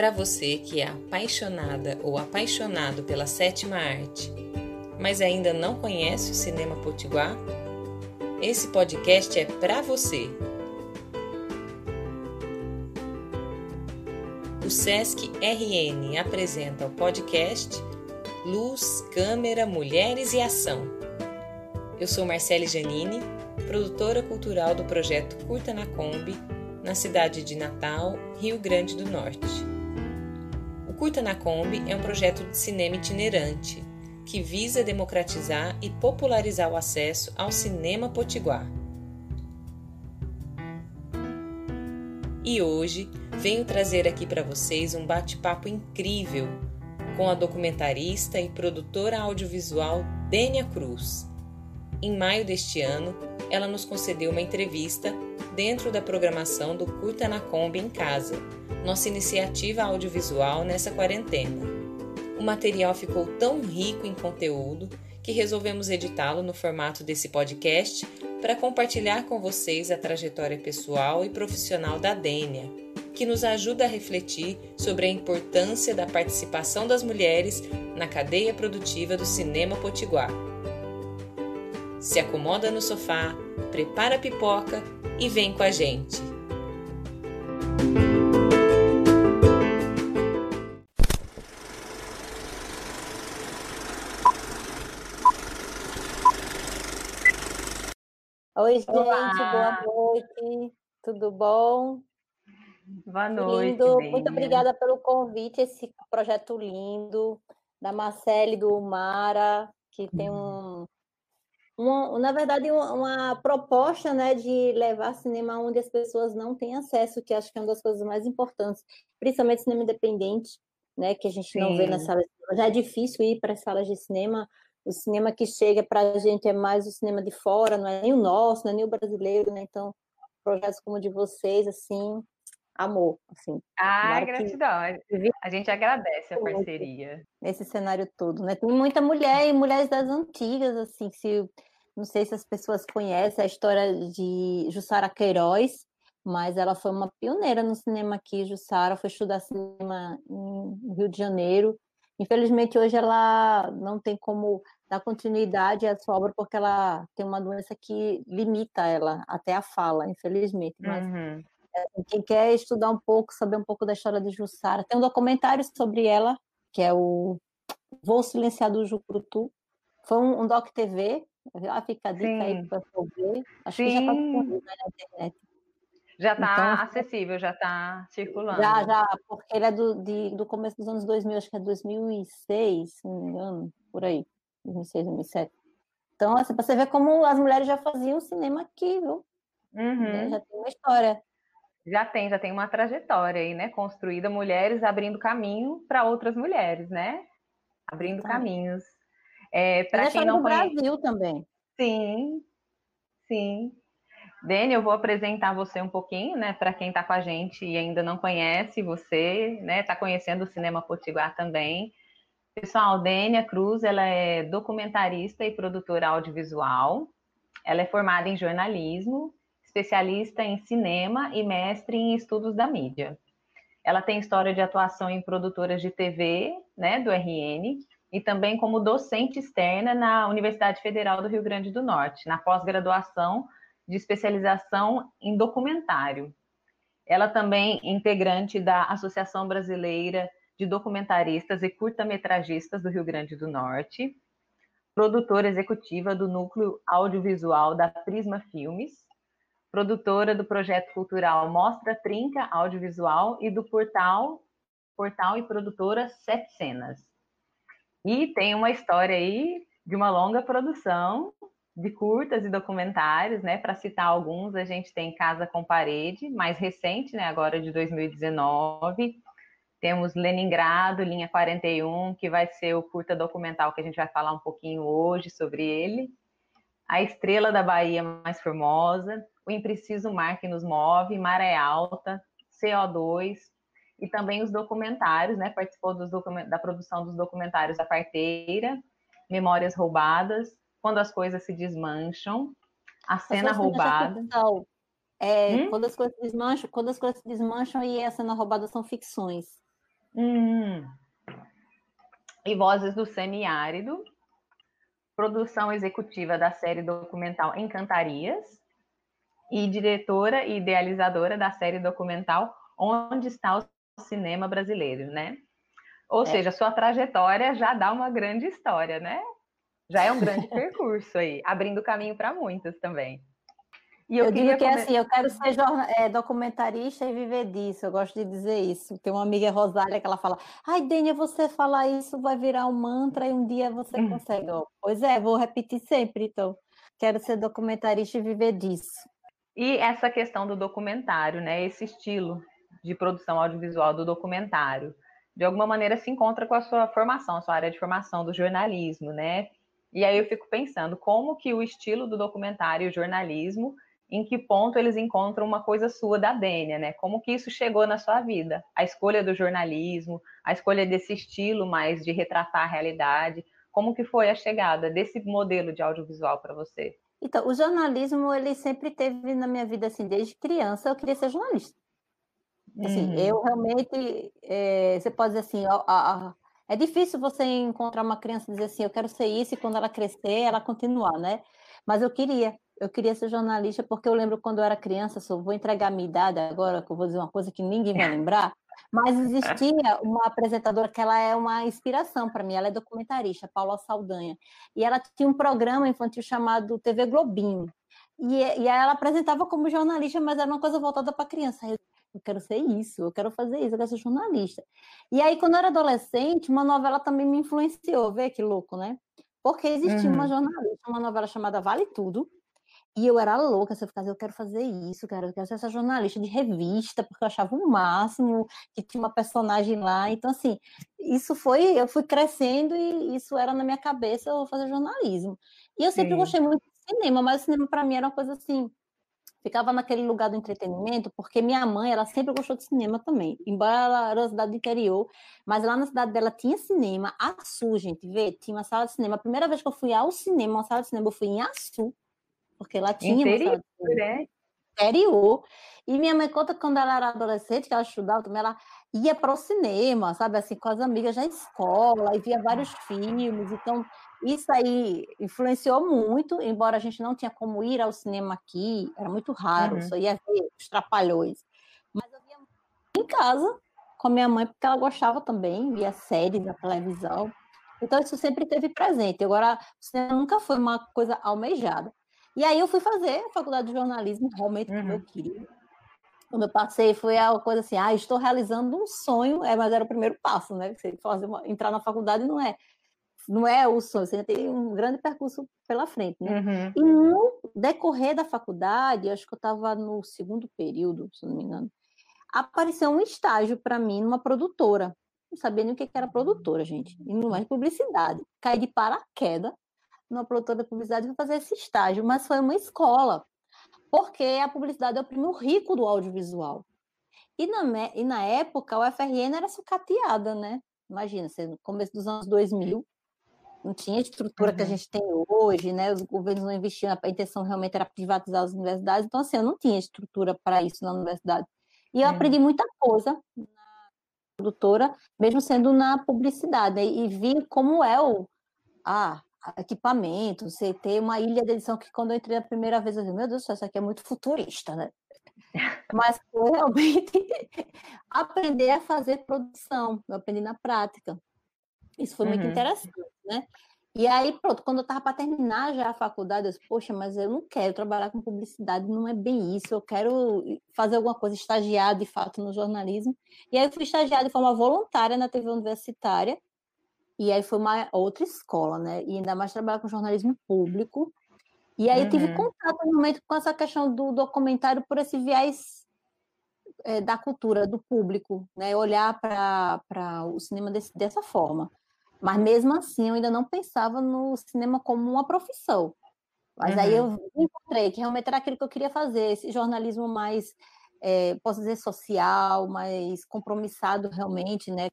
para você que é apaixonada ou apaixonado pela sétima arte, mas ainda não conhece o Cinema Potiguar, esse podcast é para você. O SESC RN apresenta o podcast Luz, Câmera, Mulheres e Ação. Eu sou Marcele Janine, produtora cultural do projeto Curta na Kombi, na cidade de Natal, Rio Grande do Norte. Curta na Kombi é um projeto de cinema itinerante que visa democratizar e popularizar o acesso ao cinema potiguar. E hoje venho trazer aqui para vocês um bate-papo incrível com a documentarista e produtora audiovisual Dênia Cruz. Em maio deste ano, ela nos concedeu uma entrevista dentro da programação do Curta na Kombi em Casa, nossa iniciativa audiovisual nessa quarentena. O material ficou tão rico em conteúdo que resolvemos editá-lo no formato desse podcast para compartilhar com vocês a trajetória pessoal e profissional da Dênia, que nos ajuda a refletir sobre a importância da participação das mulheres na cadeia produtiva do cinema potiguar. Se acomoda no sofá, prepara a pipoca e vem com a gente. Oi, gente, Olá. boa noite. Tudo bom? Boa noite. Lindo. Muito obrigada pelo convite, esse projeto lindo da Marcele do Mara, que tem um, uma, na verdade, uma, uma, proposta né, de levar cinema onde as pessoas não têm acesso, que acho que é uma das coisas mais importantes, principalmente cinema independente, né, que a gente Sim. não vê nas salas de cinema. Já é difícil ir para as salas de cinema, o cinema que chega para a gente é mais o cinema de fora, não é nem o nosso, não é nem o brasileiro, né? Então, projetos como o de vocês, assim, amor, assim. Ah, gratidão. Que... A gente agradece a parceria. Nesse cenário todo, né? Tem muita mulher e mulheres das antigas, assim, se não sei se as pessoas conhecem a história de Jussara Queiroz, mas ela foi uma pioneira no cinema aqui. Jussara foi estudar cinema em Rio de Janeiro. Infelizmente, hoje ela não tem como dar continuidade à sua obra porque ela tem uma doença que limita ela até a fala, infelizmente. Mas uhum. quem quer estudar um pouco, saber um pouco da história de Jussara, tem um documentário sobre ela, que é o Voo Silenciado do Jucurutu. Foi um, um doc TV já fica a dica Sim. aí para ver. Acho Sim. que já está disponível na internet. Já está então, acessível, já está circulando. Já, já, porque ele é do, de, do começo dos anos 2000, acho que é 2006, se não me engano, por aí, 2006, 2007. Então, assim, para você ver como as mulheres já faziam cinema aqui, viu? Uhum. Já tem uma história. Já tem, já tem uma trajetória aí, né? Construída, mulheres abrindo caminho para outras mulheres, né? Abrindo caminhos. É, para quem não conhece... Brasil também. Sim, sim. Dani, eu vou apresentar você um pouquinho, né, para quem está com a gente e ainda não conhece você, né, está conhecendo o Cinema Potiguar também. Pessoal, Dênia Cruz, ela é documentarista e produtora audiovisual. Ela é formada em jornalismo, especialista em cinema e mestre em estudos da mídia. Ela tem história de atuação em produtoras de TV, né, do RN, e também como docente externa na Universidade Federal do Rio Grande do Norte, na pós-graduação de especialização em documentário. Ela também é integrante da Associação Brasileira de Documentaristas e Curta-Metragistas do Rio Grande do Norte, produtora executiva do Núcleo Audiovisual da Prisma Filmes, produtora do projeto cultural Mostra Trinca Audiovisual e do portal, portal e produtora Sete Cenas. E tem uma história aí de uma longa produção de curtas e documentários, né? Para citar alguns, a gente tem Casa com Parede, mais recente, né? Agora de 2019. Temos Leningrado, linha 41, que vai ser o curta documental que a gente vai falar um pouquinho hoje sobre ele. A Estrela da Bahia Mais Formosa, O Impreciso Mar que Nos Move, Maré Alta, CO2, e também os documentários, né? Participou document... da produção dos documentários A Parteira, Memórias Roubadas, Quando as Coisas Se Desmancham, A Cena Roubada. É, hum? quando as coisas desmancham, quando as coisas se desmancham e a cena roubada são ficções. Hum. E Vozes do Semiárido, produção executiva da série documental Encantarias, e diretora e idealizadora da série documental Onde está o cinema brasileiro, né? Ou é. seja, sua trajetória já dá uma grande história, né? Já é um grande percurso aí, abrindo caminho para muitas também. E eu, eu digo que é assim, eu quero ser é, documentarista e viver disso, eu gosto de dizer isso. Tem uma amiga Rosália que ela fala, ai, Dênia, você falar isso vai virar um mantra e um dia você hum. consegue. Pois é, vou repetir sempre, então. Quero ser documentarista e viver disso. E essa questão do documentário, né? Esse estilo de produção audiovisual do documentário, de alguma maneira se encontra com a sua formação, a sua área de formação do jornalismo, né? E aí eu fico pensando como que o estilo do documentário e o jornalismo, em que ponto eles encontram uma coisa sua da Dênia, né? Como que isso chegou na sua vida? A escolha do jornalismo, a escolha desse estilo mais de retratar a realidade, como que foi a chegada desse modelo de audiovisual para você? Então, o jornalismo, ele sempre teve na minha vida, assim, desde criança, eu queria ser jornalista. Assim, uhum. eu realmente, é, você pode dizer assim, a, a, é difícil você encontrar uma criança e dizer assim, eu quero ser isso, e quando ela crescer, ela continuar, né? Mas eu queria, eu queria ser jornalista, porque eu lembro quando eu era criança, só vou entregar a minha idade agora, que eu vou dizer uma coisa que ninguém vai lembrar, mas existia uma apresentadora que ela é uma inspiração para mim, ela é documentarista, Paula Saldanha. E ela tinha um programa infantil chamado TV Globinho. E, e ela apresentava como jornalista, mas era uma coisa voltada para criança. Eu, quero ser isso, eu quero fazer isso, eu quero ser jornalista. E aí, quando eu era adolescente, uma novela também me influenciou, vê que louco, né? Porque existia uhum. uma jornalista, uma novela chamada Vale Tudo, e eu era louca, se eu ficasse, eu quero fazer isso, cara, eu quero ser essa jornalista de revista, porque eu achava o máximo que tinha uma personagem lá. Então, assim, isso foi, eu fui crescendo e isso era na minha cabeça, eu vou fazer jornalismo. E eu sempre Sim. gostei muito de cinema, mas o cinema para mim era uma coisa assim, ficava naquele lugar do entretenimento, porque minha mãe, ela sempre gostou de cinema também, embora ela era uma cidade do interior, mas lá na cidade dela tinha cinema, Açu, gente, vê, tinha uma sala de cinema. A primeira vez que eu fui ao cinema, uma sala de cinema, eu fui em Açu, porque lá tinha interior, né? interior. E minha mãe conta que quando ela era adolescente, que ela estudava também, ela ia para o cinema, sabe, assim, com as amigas da escola, e via vários filmes. Então, isso aí influenciou muito, embora a gente não tinha como ir ao cinema aqui, era muito raro, uhum. só ia ver os trapalhões. Mas eu via em casa com a minha mãe, porque ela gostava também, via séries na televisão. Então, isso sempre teve presente. Agora, o cinema nunca foi uma coisa almejada. E aí eu fui fazer a faculdade de jornalismo, realmente, uhum. como eu queria. Quando eu passei, foi a coisa assim, ah, estou realizando um sonho, é, mas era o primeiro passo, né? Você fazer uma, entrar na faculdade não é não é o sonho, você tem um grande percurso pela frente, né? Uhum. E no decorrer da faculdade, acho que eu estava no segundo período, se não me engano, apareceu um estágio para mim numa produtora. Não sabia nem o que era produtora, gente. E não é publicidade. Caí de paraquedas numa produtora de publicidade para fazer esse estágio, mas foi uma escola, porque a publicidade é o primo rico do audiovisual. E na, e na época, a UFRN era sucateada, né? Imagina, no começo dos anos 2000, não tinha a estrutura uhum. que a uhum. gente tem hoje, né? Os governos não investiam, a intenção realmente era privatizar as universidades, então assim, eu não tinha estrutura para isso na universidade. E eu uhum. aprendi muita coisa na produtora, mesmo sendo na publicidade, né? e vi como é o ah, equipamento, você ter uma ilha de edição que quando eu entrei a primeira vez eu disse, meu Deus do céu, isso aqui é muito futurista, né? Mas foi realmente aprender a fazer produção, eu aprendi na prática. Isso foi muito uhum. interessante, né? E aí, pronto, quando eu estava para terminar já a faculdade, eu disse, poxa, mas eu não quero trabalhar com publicidade, não é bem isso, eu quero fazer alguma coisa, estagiar de fato no jornalismo. E aí eu fui estagiar de forma voluntária na TV universitária, e aí foi uma outra escola, né? E ainda mais trabalhar com jornalismo público. E aí uhum. tive contato no momento com essa questão do documentário por esse viés é, da cultura, do público, né? Olhar para o cinema desse, dessa forma. Mas mesmo assim, eu ainda não pensava no cinema como uma profissão. Mas uhum. aí eu encontrei que realmente era aquilo que eu queria fazer, esse jornalismo mais, é, posso dizer, social, mais compromissado realmente, né?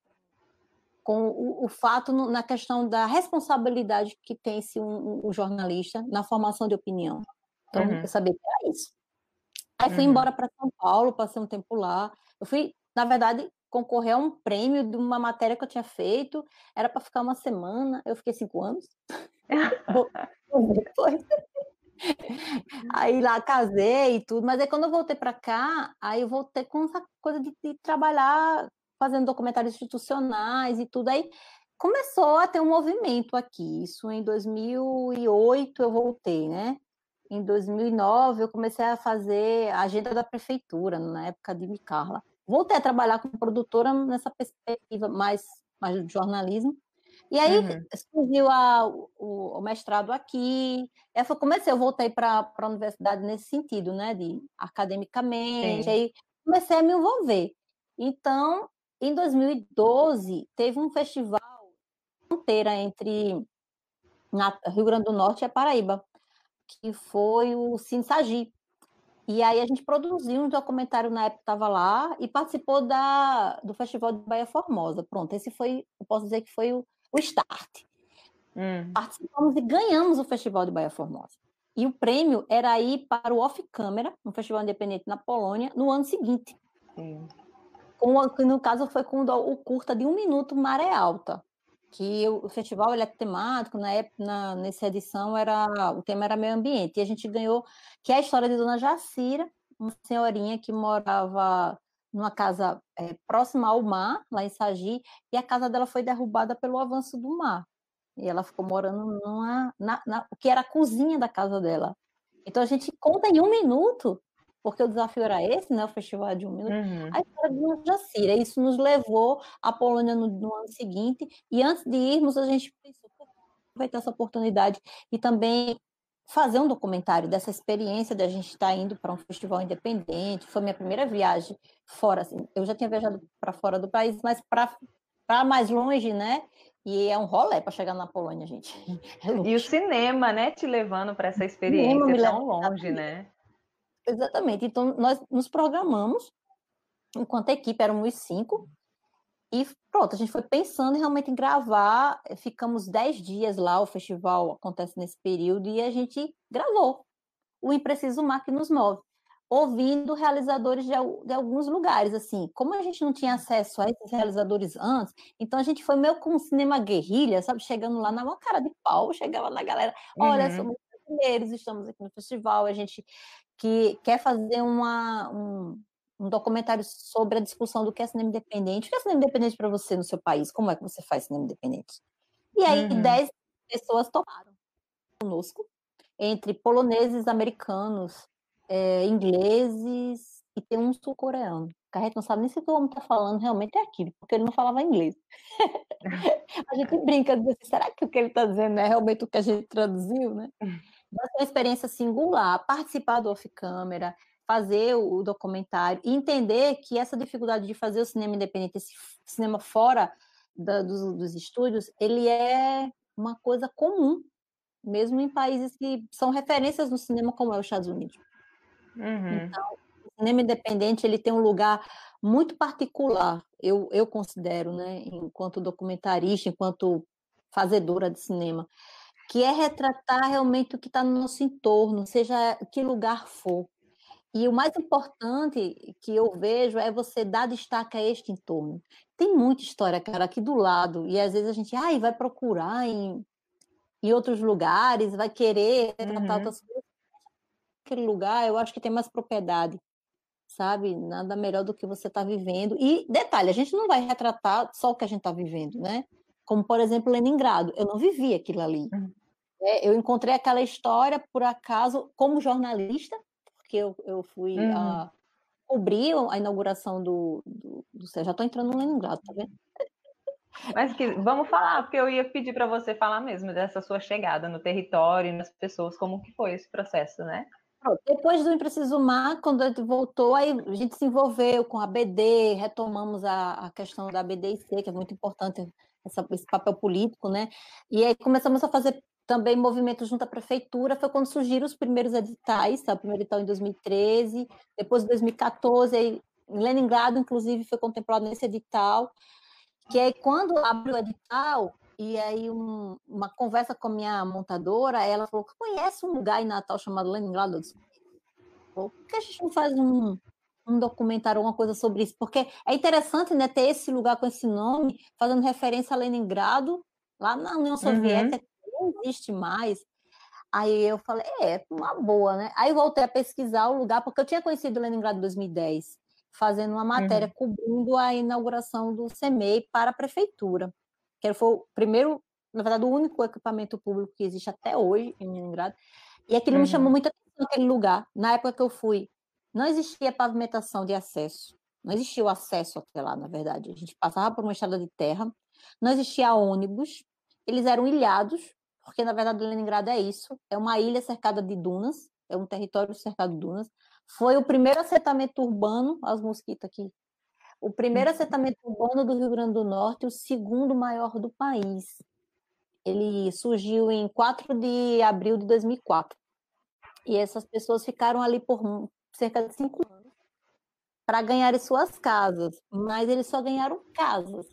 Com o, o fato no, na questão da responsabilidade que tem se um, um, jornalista na formação de opinião. Então, uhum. eu sabia que era isso. Aí fui uhum. embora para São Paulo, passei um tempo lá. Eu fui, na verdade, concorrer a um prêmio de uma matéria que eu tinha feito, era para ficar uma semana, eu fiquei cinco anos. aí lá casei e tudo, mas aí quando eu voltei para cá, aí eu voltei com essa coisa de, de, trabalhar fazendo documentários institucionais e tudo, aí começou a ter um movimento aqui, isso em 2008 eu voltei, né? Em 2009 eu comecei a fazer a agenda da prefeitura, na época de Micarla. Voltei a trabalhar como produtora nessa perspectiva mais, mais do jornalismo, e aí uhum. surgiu a, o, o, mestrado aqui. Eu comecei, eu voltei para a universidade nesse sentido, né? De academicamente, Sim. aí comecei a me envolver. Então, em 2012, teve um festival fronteira entre na, Rio Grande do Norte e a Paraíba, que foi o Sinsagi. E aí a gente produziu um documentário na época estava lá e participou da, do Festival de Bahia Formosa. Pronto, esse foi, eu posso dizer que foi o, o start. Hum. Participamos e ganhamos o Festival de Bahia Formosa. E o prêmio era ir para o Off Câmara, um festival independente na Polônia, no ano seguinte. Sim. Com, no caso, foi com o curta de um minuto Maré Alta, que o, festival ele é temático, na época, na, nessa edição, era o tema era meio ambiente. E a gente ganhou, que é a história de Dona Jacira, uma senhorinha que morava numa casa é, próxima ao mar, lá em Sagi, e a casa dela foi derrubada pelo avanço do mar. E ela ficou morando numa, na, na, o que era a cozinha da casa dela. Então a gente conta em um minuto, porque o desafio era esse, né? O festival de um minuto. Uhum. A história de Jacira. Isso nos levou à Polônia no, no, ano seguinte. E antes de irmos, a gente pensou, vai ter essa oportunidade. E também fazer um documentário dessa experiência de a gente estar tá indo para um festival independente. Foi minha primeira viagem fora, assim. Eu já tinha viajado para fora do país, mas para mais longe, né? E é um rolê para chegar na Polônia, gente. É e o cinema, né, te levando para essa experiência tão longe, né? Exatamente. Então, nós nos programamos, enquanto a equipe éramos cinco, e pronto, a gente foi pensando realmente em gravar. Ficamos dez dias lá, o festival acontece nesse período, e a gente gravou o Impreciso Mar que nos move, ouvindo realizadores de, de, alguns lugares. Assim, como a gente não tinha acesso a esses realizadores antes, então a gente foi meio como um cinema guerrilha, sabe? Chegando lá na cara de pau, chegava na galera: olha, uhum. somos brasileiros, estamos aqui no festival, a gente que quer fazer uma. Um, um documentário sobre a discussão do que é cinema independente. O que é cinema independente para você no seu país? Como é que você faz cinema independente? E aí, uhum. dez pessoas tomaram conosco, entre poloneses, americanos, é, ingleses e tem um sul-coreano. A gente não sabe nem se o homem está falando realmente é aquilo, porque ele não falava inglês. a gente brinca, será que o que ele está dizendo é realmente o que a gente traduziu, né? Mas uma experiência singular, participar do off-câmera, fazer o documentário e entender que essa dificuldade de fazer o cinema independente, esse cinema fora da, dos, dos estúdios, ele é uma coisa comum, mesmo em países que são referências no cinema, como é os Estados Unidos. Uhum. Então, o cinema independente ele tem um lugar muito particular, eu, eu considero, né, enquanto documentarista, enquanto fazedora de cinema, que é retratar realmente o que está no nosso entorno, seja que lugar for. E o mais importante que eu vejo é você dar destaque a este entorno. Tem muita história, cara, aqui do lado, e às vezes a gente ai, vai procurar em, em outros lugares, vai querer uhum. tratar outras coisas. Aquele lugar, eu acho que tem mais propriedade, sabe? Nada melhor do que você está vivendo. E detalhe, a gente não vai retratar só o que a gente está vivendo, né? Como, por exemplo, Leningrado. Eu não vivi aquilo ali. Uhum. É, eu encontrei aquela história, por acaso, como jornalista, porque eu, eu fui uhum. a, cobrir a inauguração do, do, do Já estou entrando no Leningrado, tá vendo? Mas que, vamos falar, porque eu ia pedir para você falar mesmo dessa sua chegada no território, nas pessoas, como que foi esse processo, né? Depois do Impreciso Mar, quando a gente voltou, aí a gente se envolveu com a BD, retomamos a, a questão da BDIC, que é muito importante essa, esse papel político, né? E aí começamos a fazer também movimento junto à prefeitura, foi quando surgiram os primeiros editais, tá? o primeiro edital em 2013, depois em 2014, aí, em Leningrado, inclusive, foi contemplado nesse edital, que aí quando abriu o edital, e aí um, uma conversa com a minha montadora, ela falou conhece um lugar em Natal chamado Leningrado, eu disse, por que a gente não faz um, um documentário, alguma coisa sobre isso, porque é interessante, né, ter esse lugar com esse nome, fazendo referência a Leningrado, lá na União uhum. Soviética, uhum. não existe mais. Aí eu falei, é, uma boa, né? Aí voltei a pesquisar o lugar, porque eu tinha conhecido Leningrado em 2010, fazendo uma matéria uhum. cobrindo a inauguração do CEMEI para a prefeitura, que foi o primeiro, na verdade, o único equipamento público que existe até hoje em Leningrado. E aquilo uhum. me chamou uhum. muita atenção naquele lugar. Na época que eu fui, não existia pavimentação de acesso. Não existia o acesso até lá, na verdade. A gente passava por uma estrada de terra, não existia ônibus, eles eram ilhados, porque na verdade Leningrado é isso, é uma ilha cercada de dunas, é um território cercado de dunas. Foi o primeiro assentamento urbano, as mosquitas aqui, o primeiro uhum. assentamento urbano do Rio Grande do Norte, o segundo maior do país. Ele surgiu em 4 de abril de 2004. E essas pessoas ficaram ali por cerca de cinco anos para ganharem suas casas, mas eles só ganharam casas.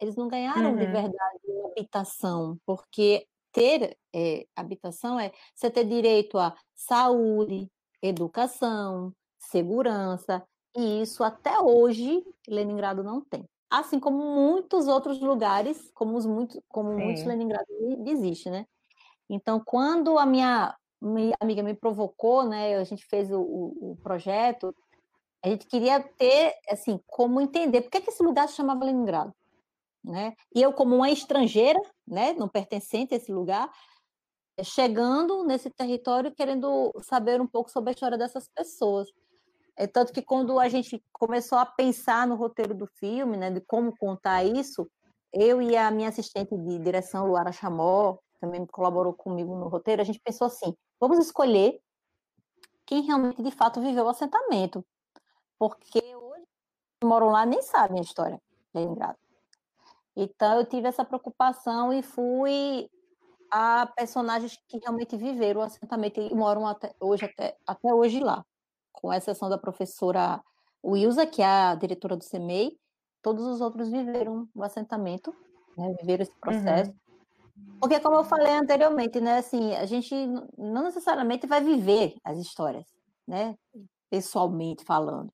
Eles não ganharam uhum. de verdade uma habitação, porque ter é, habitação é você ter direito a saúde, educação, segurança, e isso até hoje Leningrado não tem. Assim como muitos outros lugares, como, os muito, como muitos Leningrado existe, né? Então, quando a minha minha amiga me provocou, né? A gente fez o, o, o projeto. A gente queria ter, assim, como entender por que, que esse lugar se chamava Leningrado, né? E eu, como uma estrangeira, né, não pertencente a esse lugar, chegando nesse território querendo saber um pouco sobre a história dessas pessoas. É tanto que quando a gente começou a pensar no roteiro do filme, né, de como contar isso, eu e a minha assistente de direção, Luara Chamó, também colaborou comigo no roteiro, a gente pensou assim: vamos escolher quem realmente de fato viveu o assentamento. Porque hoje que moram lá nem sabem a história de Leningrado. Então eu tive essa preocupação e fui a personagens que realmente viveram o assentamento e moram até hoje, até, até hoje lá. Com exceção da professora Wilza, que é a diretora do CEMEI, todos os outros viveram o assentamento, né, viveram esse processo. Uhum. Porque, como eu falei anteriormente, né, assim, a gente não necessariamente vai viver as histórias, né, pessoalmente falando.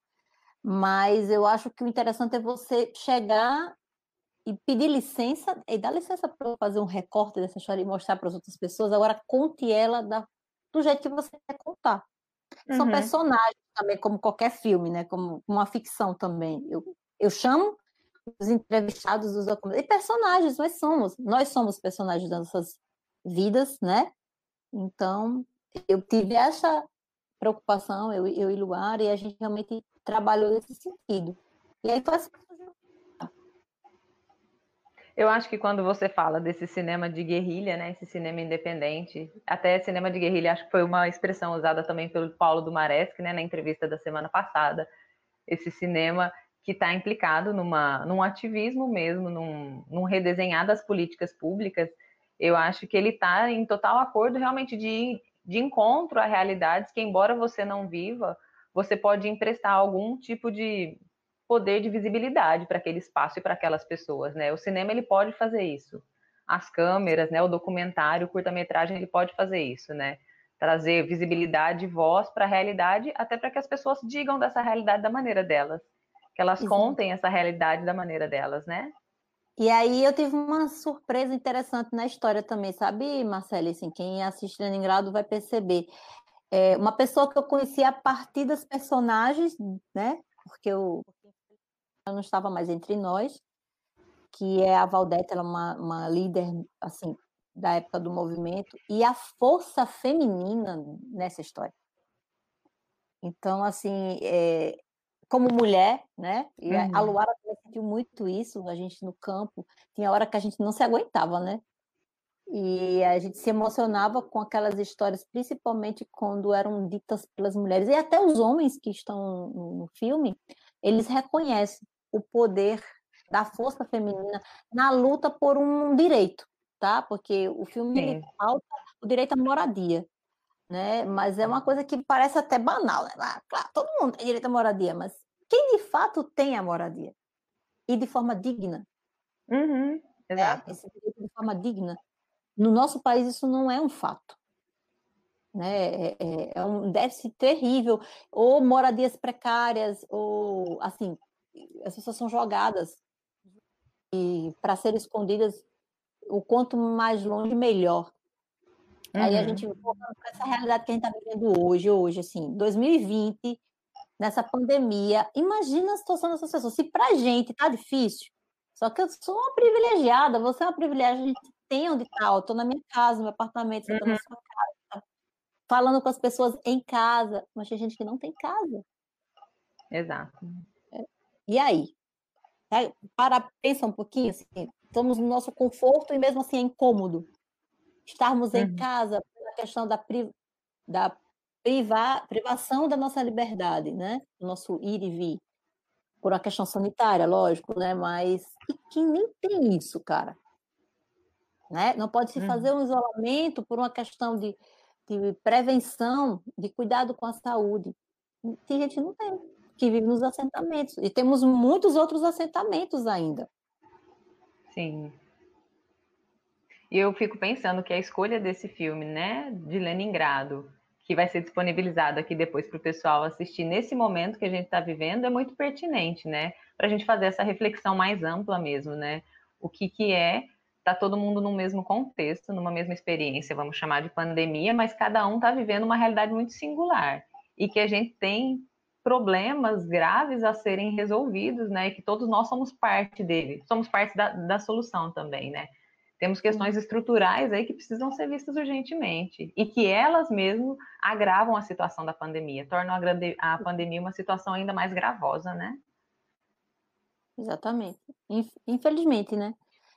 Mas eu acho que o interessante é você chegar e pedir licença, e dar licença para fazer um recorte dessa história e mostrar para as outras pessoas. Agora, conte ela da, do jeito que você quer contar. Uhum. São personagens também, como qualquer filme, né? Como uma ficção também. Eu, eu chamo os entrevistados dos documentos. E personagens, nós somos, nós somos personagens das nossas vidas, né? Então, eu tive essa preocupação, eu, eu e Luar, e a gente realmente trabalhou nesse sentido. E aí foi assim eu acho que quando você fala desse cinema de guerrilha, né, esse cinema independente, até cinema de guerrilha, acho que foi uma expressão usada também pelo Paulo Dumaresque, né, na entrevista da semana passada, esse cinema que está implicado numa, num ativismo mesmo, num, num redesenhar das políticas públicas, eu acho que ele está em total acordo realmente de, de encontro a realidades que, embora você não viva, você pode emprestar algum tipo de poder de visibilidade para aquele espaço e para aquelas pessoas, né? O cinema ele pode fazer isso. As câmeras, né, o documentário, o curta-metragem, ele pode fazer isso, né? Trazer visibilidade e voz para a realidade, até para que as pessoas digam dessa realidade da maneira delas que elas Exato. contem essa realidade da maneira delas, né? E aí eu tive uma surpresa interessante na história também, sabe, Marcelo? Assim, quem assiste Leningrado vai perceber. É, uma pessoa que eu conhecia a partir das personagens, né? Porque eu, eu não estava mais entre nós, que é a Valdete, ela é uma, uma líder, assim, da época do movimento, e a força feminina nessa história. Então, assim, é, como mulher, né? E uhum. a Luara sentiu muito isso, a gente no campo, tinha hora que a gente não se aguentava, né? E a gente se emocionava com aquelas histórias, principalmente quando eram ditas pelas mulheres. E até os homens que estão no filme, eles reconhecem o poder da força feminina na luta por um direito, tá? Porque o filme falta o direito à moradia, né? Mas é uma coisa que parece até banal, né? Ah, claro, todo mundo tem direito à moradia, mas quem de fato tem a moradia e de forma digna. Uhum, exato. É, esse direito de forma digna. No nosso país isso não é um fato. né? É, é, é um déficit terrível, ou moradias precárias, ou assim, as pessoas são jogadas e para serem escondidas o quanto mais longe melhor. Uhum. Aí a gente voltando para essa realidade que a gente está vivendo hoje, hoje assim, 2020, nessa pandemia, imagina a situação dessas pessoas. Se para a gente tá difícil, só que eu sou uma privilegiada, você é uma privilegiada, a gente tem onde estar, tá, eu tô na minha casa, no meu apartamento, você uhum. tá na uhum. sua casa, falando com as pessoas em casa, mas tem gente que não tem casa. Exato. É. E aí? Para, pensa um pouquinho, assim, estamos no nosso conforto e mesmo assim é incômodo. Estarmos uhum. em casa pela questão da, pri, da privar, privação da nossa liberdade, né? O nosso ir e vir. Por uma questão sanitária, lógico, né? Mas e quem nem tem isso, cara? Né? Não pode se uhum. fazer um isolamento por uma questão de, de prevenção, de cuidado com a saúde. Tem gente que não tem, que vive nos assentamentos. E temos muitos outros assentamentos ainda. Sim. E eu fico pensando que a escolha desse filme, né, de Leningrado, que vai ser disponibilizado aqui depois para o pessoal assistir nesse momento que a gente está vivendo, é muito pertinente, né? Para a gente fazer essa reflexão mais ampla mesmo, né? O que, que é tá todo mundo no mesmo contexto, numa mesma experiência, vamos chamar de pandemia, mas cada um está vivendo uma realidade muito singular e que a gente tem problemas graves a serem resolvidos, né? E que todos nós somos parte dele, somos parte da, da solução também, né? Temos questões estruturais aí que precisam ser vistas urgentemente e que elas mesmo agravam a situação da pandemia, tornam a, a pandemia uma situação ainda mais gravosa, né? Exatamente. Infelizmente, né?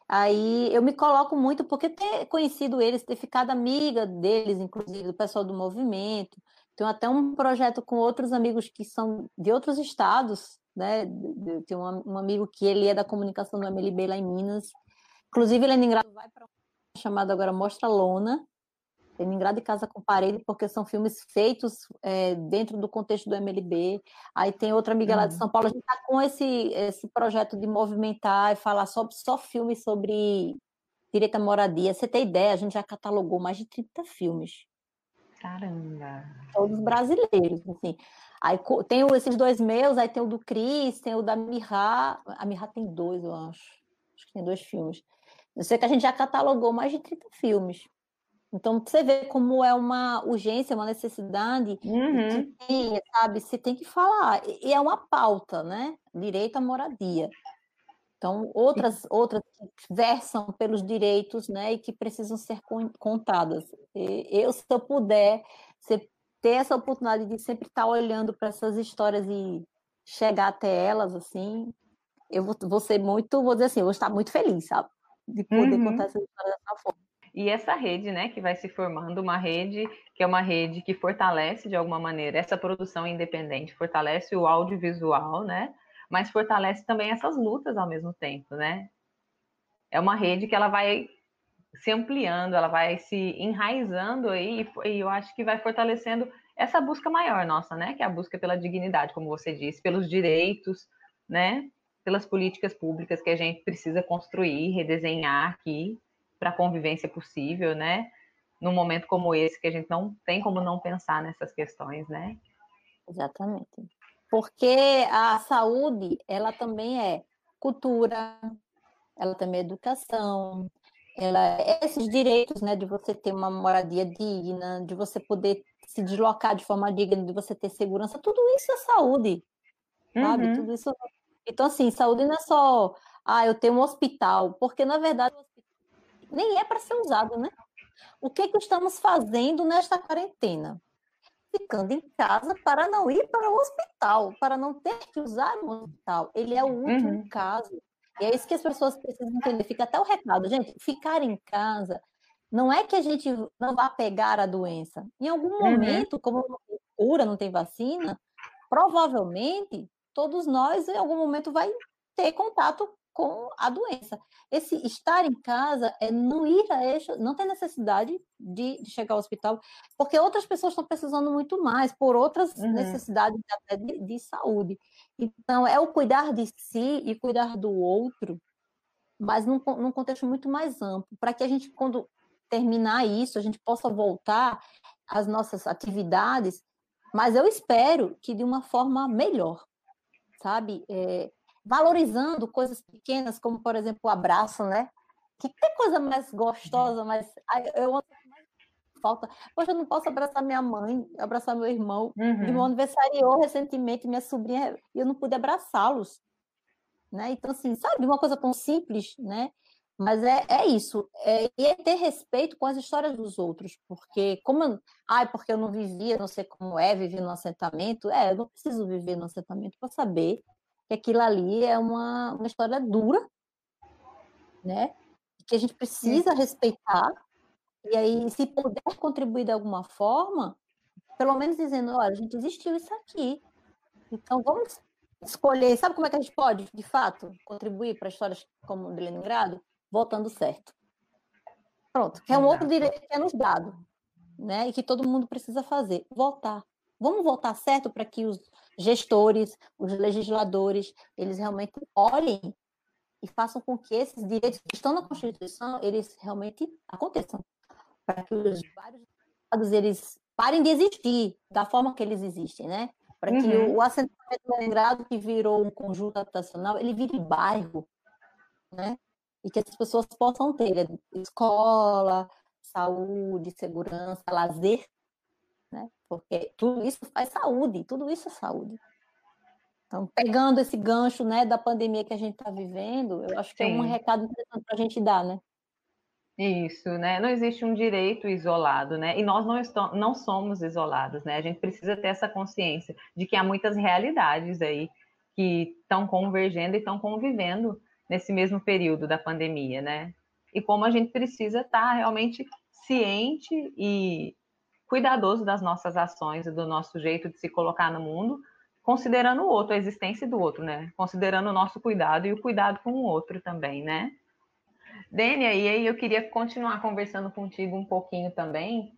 Aí eu me coloco muito porque ter conhecido eles, ter ficado amiga deles, inclusive do pessoal do movimento. Tenho até um projeto com outros amigos que são de outros estados, né? Tem um, um amigo que ele é da comunicação do MLB lá em Minas, Inclusive, Leningrado vai para um chamado agora Mostra Lona, Leningrado e Casa com Parede, porque são filmes feitos é, dentro do contexto do MLB. Aí tem outra amiga uhum. lá de uhum. São Paulo, a gente está com esse, esse projeto de movimentar e falar só, só filmes sobre direito à moradia. Você tem ideia, a gente já catalogou mais de 30 filmes. Caramba! Todos brasileiros, assim. Aí tem esses dois meus, aí tem o do Cris, tem o da Mirra. A Mirra tem dois, eu acho. Acho que tem dois filmes. Eu sei que a gente já catalogou mais de 30 filmes. Então, você vê como é uma urgência, uma necessidade, uhum. tem, sabe? Você tem que falar. E é uma pauta, né? Direito à moradia. Então, outras, outras que versam pelos direitos, né? E que precisam ser contadas. Eu, se eu puder, ter essa oportunidade de sempre estar olhando para essas histórias e chegar até elas, assim, eu vou, vou ser muito, vou dizer assim, eu vou estar muito feliz, sabe? De poder uhum. contar essa história dessa forma. E essa rede, né, que vai se formando, uma rede que é uma rede que fortalece de alguma maneira essa produção independente, fortalece o audiovisual, né, mas fortalece também essas lutas ao mesmo tempo, né. É uma rede que ela vai se ampliando, ela vai se enraizando aí, e eu acho que vai fortalecendo essa busca maior nossa, né, que é a busca pela dignidade, como você disse, pelos direitos, né, pelas políticas públicas que a gente precisa construir, redesenhar aqui para a convivência possível, né? Num momento como esse, que a gente não tem como não pensar nessas questões, né? Exatamente. Porque a saúde, ela também é cultura, ela também é educação, ela é esses direitos, né, de você ter uma moradia digna, de você poder se deslocar de forma digna, de você ter segurança, tudo isso é saúde, sabe? Uhum. Tudo isso então, assim, saúde não é só, ah, eu tenho um hospital, porque na verdade nem é para ser usado, né? O que, que estamos fazendo nesta quarentena? Ficando em casa para não ir para o hospital, para não ter que usar um hospital. Ele é o último uhum. caso. E é isso que as pessoas precisam entender. Fica até o recado, gente. Ficar em casa não é que a gente não vá pegar a doença. Em algum uhum. momento, como não tem cura, não tem vacina, provavelmente todos nós, em algum momento, vai ter contato com a doença. Esse estar em casa é não ir a eixo, não tem necessidade de, de, chegar ao hospital, porque outras pessoas estão precisando muito mais, por outras uhum. necessidades até de, de, saúde. Então, é o cuidar de si e cuidar do outro, mas num, num contexto muito mais amplo, para que a gente, quando terminar isso, a gente possa voltar as nossas atividades, mas eu espero que de uma forma melhor, sabe? É, valorizando coisas pequenas, como, por exemplo, o abraço, né? Que tem coisa mais gostosa, mas eu falta. Poxa, eu não posso abraçar minha mãe, abraçar meu irmão. Uhum. De meu aniversário recentemente, minha sobrinha, e eu não pude abraçá-los. Né? Então, assim, sabe, uma coisa tão simples, né? Mas é, é isso, é, e é ter respeito com as histórias dos outros, porque como eu, ai, porque eu não vivia, não sei como é viver no assentamento, é, eu não preciso viver no assentamento para saber que aquilo ali é uma, uma história dura, né? Que a gente precisa respeitar, e aí, se puder contribuir de alguma forma, pelo menos dizendo, olha, a gente existiu isso aqui. Então vamos escolher, sabe como é que a gente pode, de fato, contribuir para histórias como o de Leningrado? Votando certo. Pronto, que é um outro direito que é nos dado, né? E que todo mundo precisa fazer, votar. Vamos votar certo para que os gestores, os legisladores, eles realmente olhem e façam com que esses direitos que estão na Constituição, eles realmente aconteçam. Para que os vários estados, eles parem de existir da forma que eles existem, né? Para que uhum. o, assentamento Leningrado, que virou um conjunto habitacional, ele vire bairro, né? E que as pessoas possam ter escola, saúde, segurança, lazer, né? Porque tudo isso faz saúde, tudo isso é saúde. Então, pegando esse gancho né, da pandemia que a gente está vivendo, eu acho que Sim. é um recado interessante para a gente dar, né? Isso, né? Não existe um direito isolado, né? E nós não, estamos, não somos isolados, né? A gente precisa ter essa consciência de que há muitas realidades aí que estão convergendo e estão convivendo nesse mesmo período da pandemia, né? E como a gente precisa estar realmente ciente e cuidadoso das nossas ações e do nosso jeito de se colocar no mundo, considerando o outro, a existência do outro, né? Considerando o nosso cuidado e o cuidado com o outro também, né? Dênia, e aí eu queria continuar conversando contigo um pouquinho também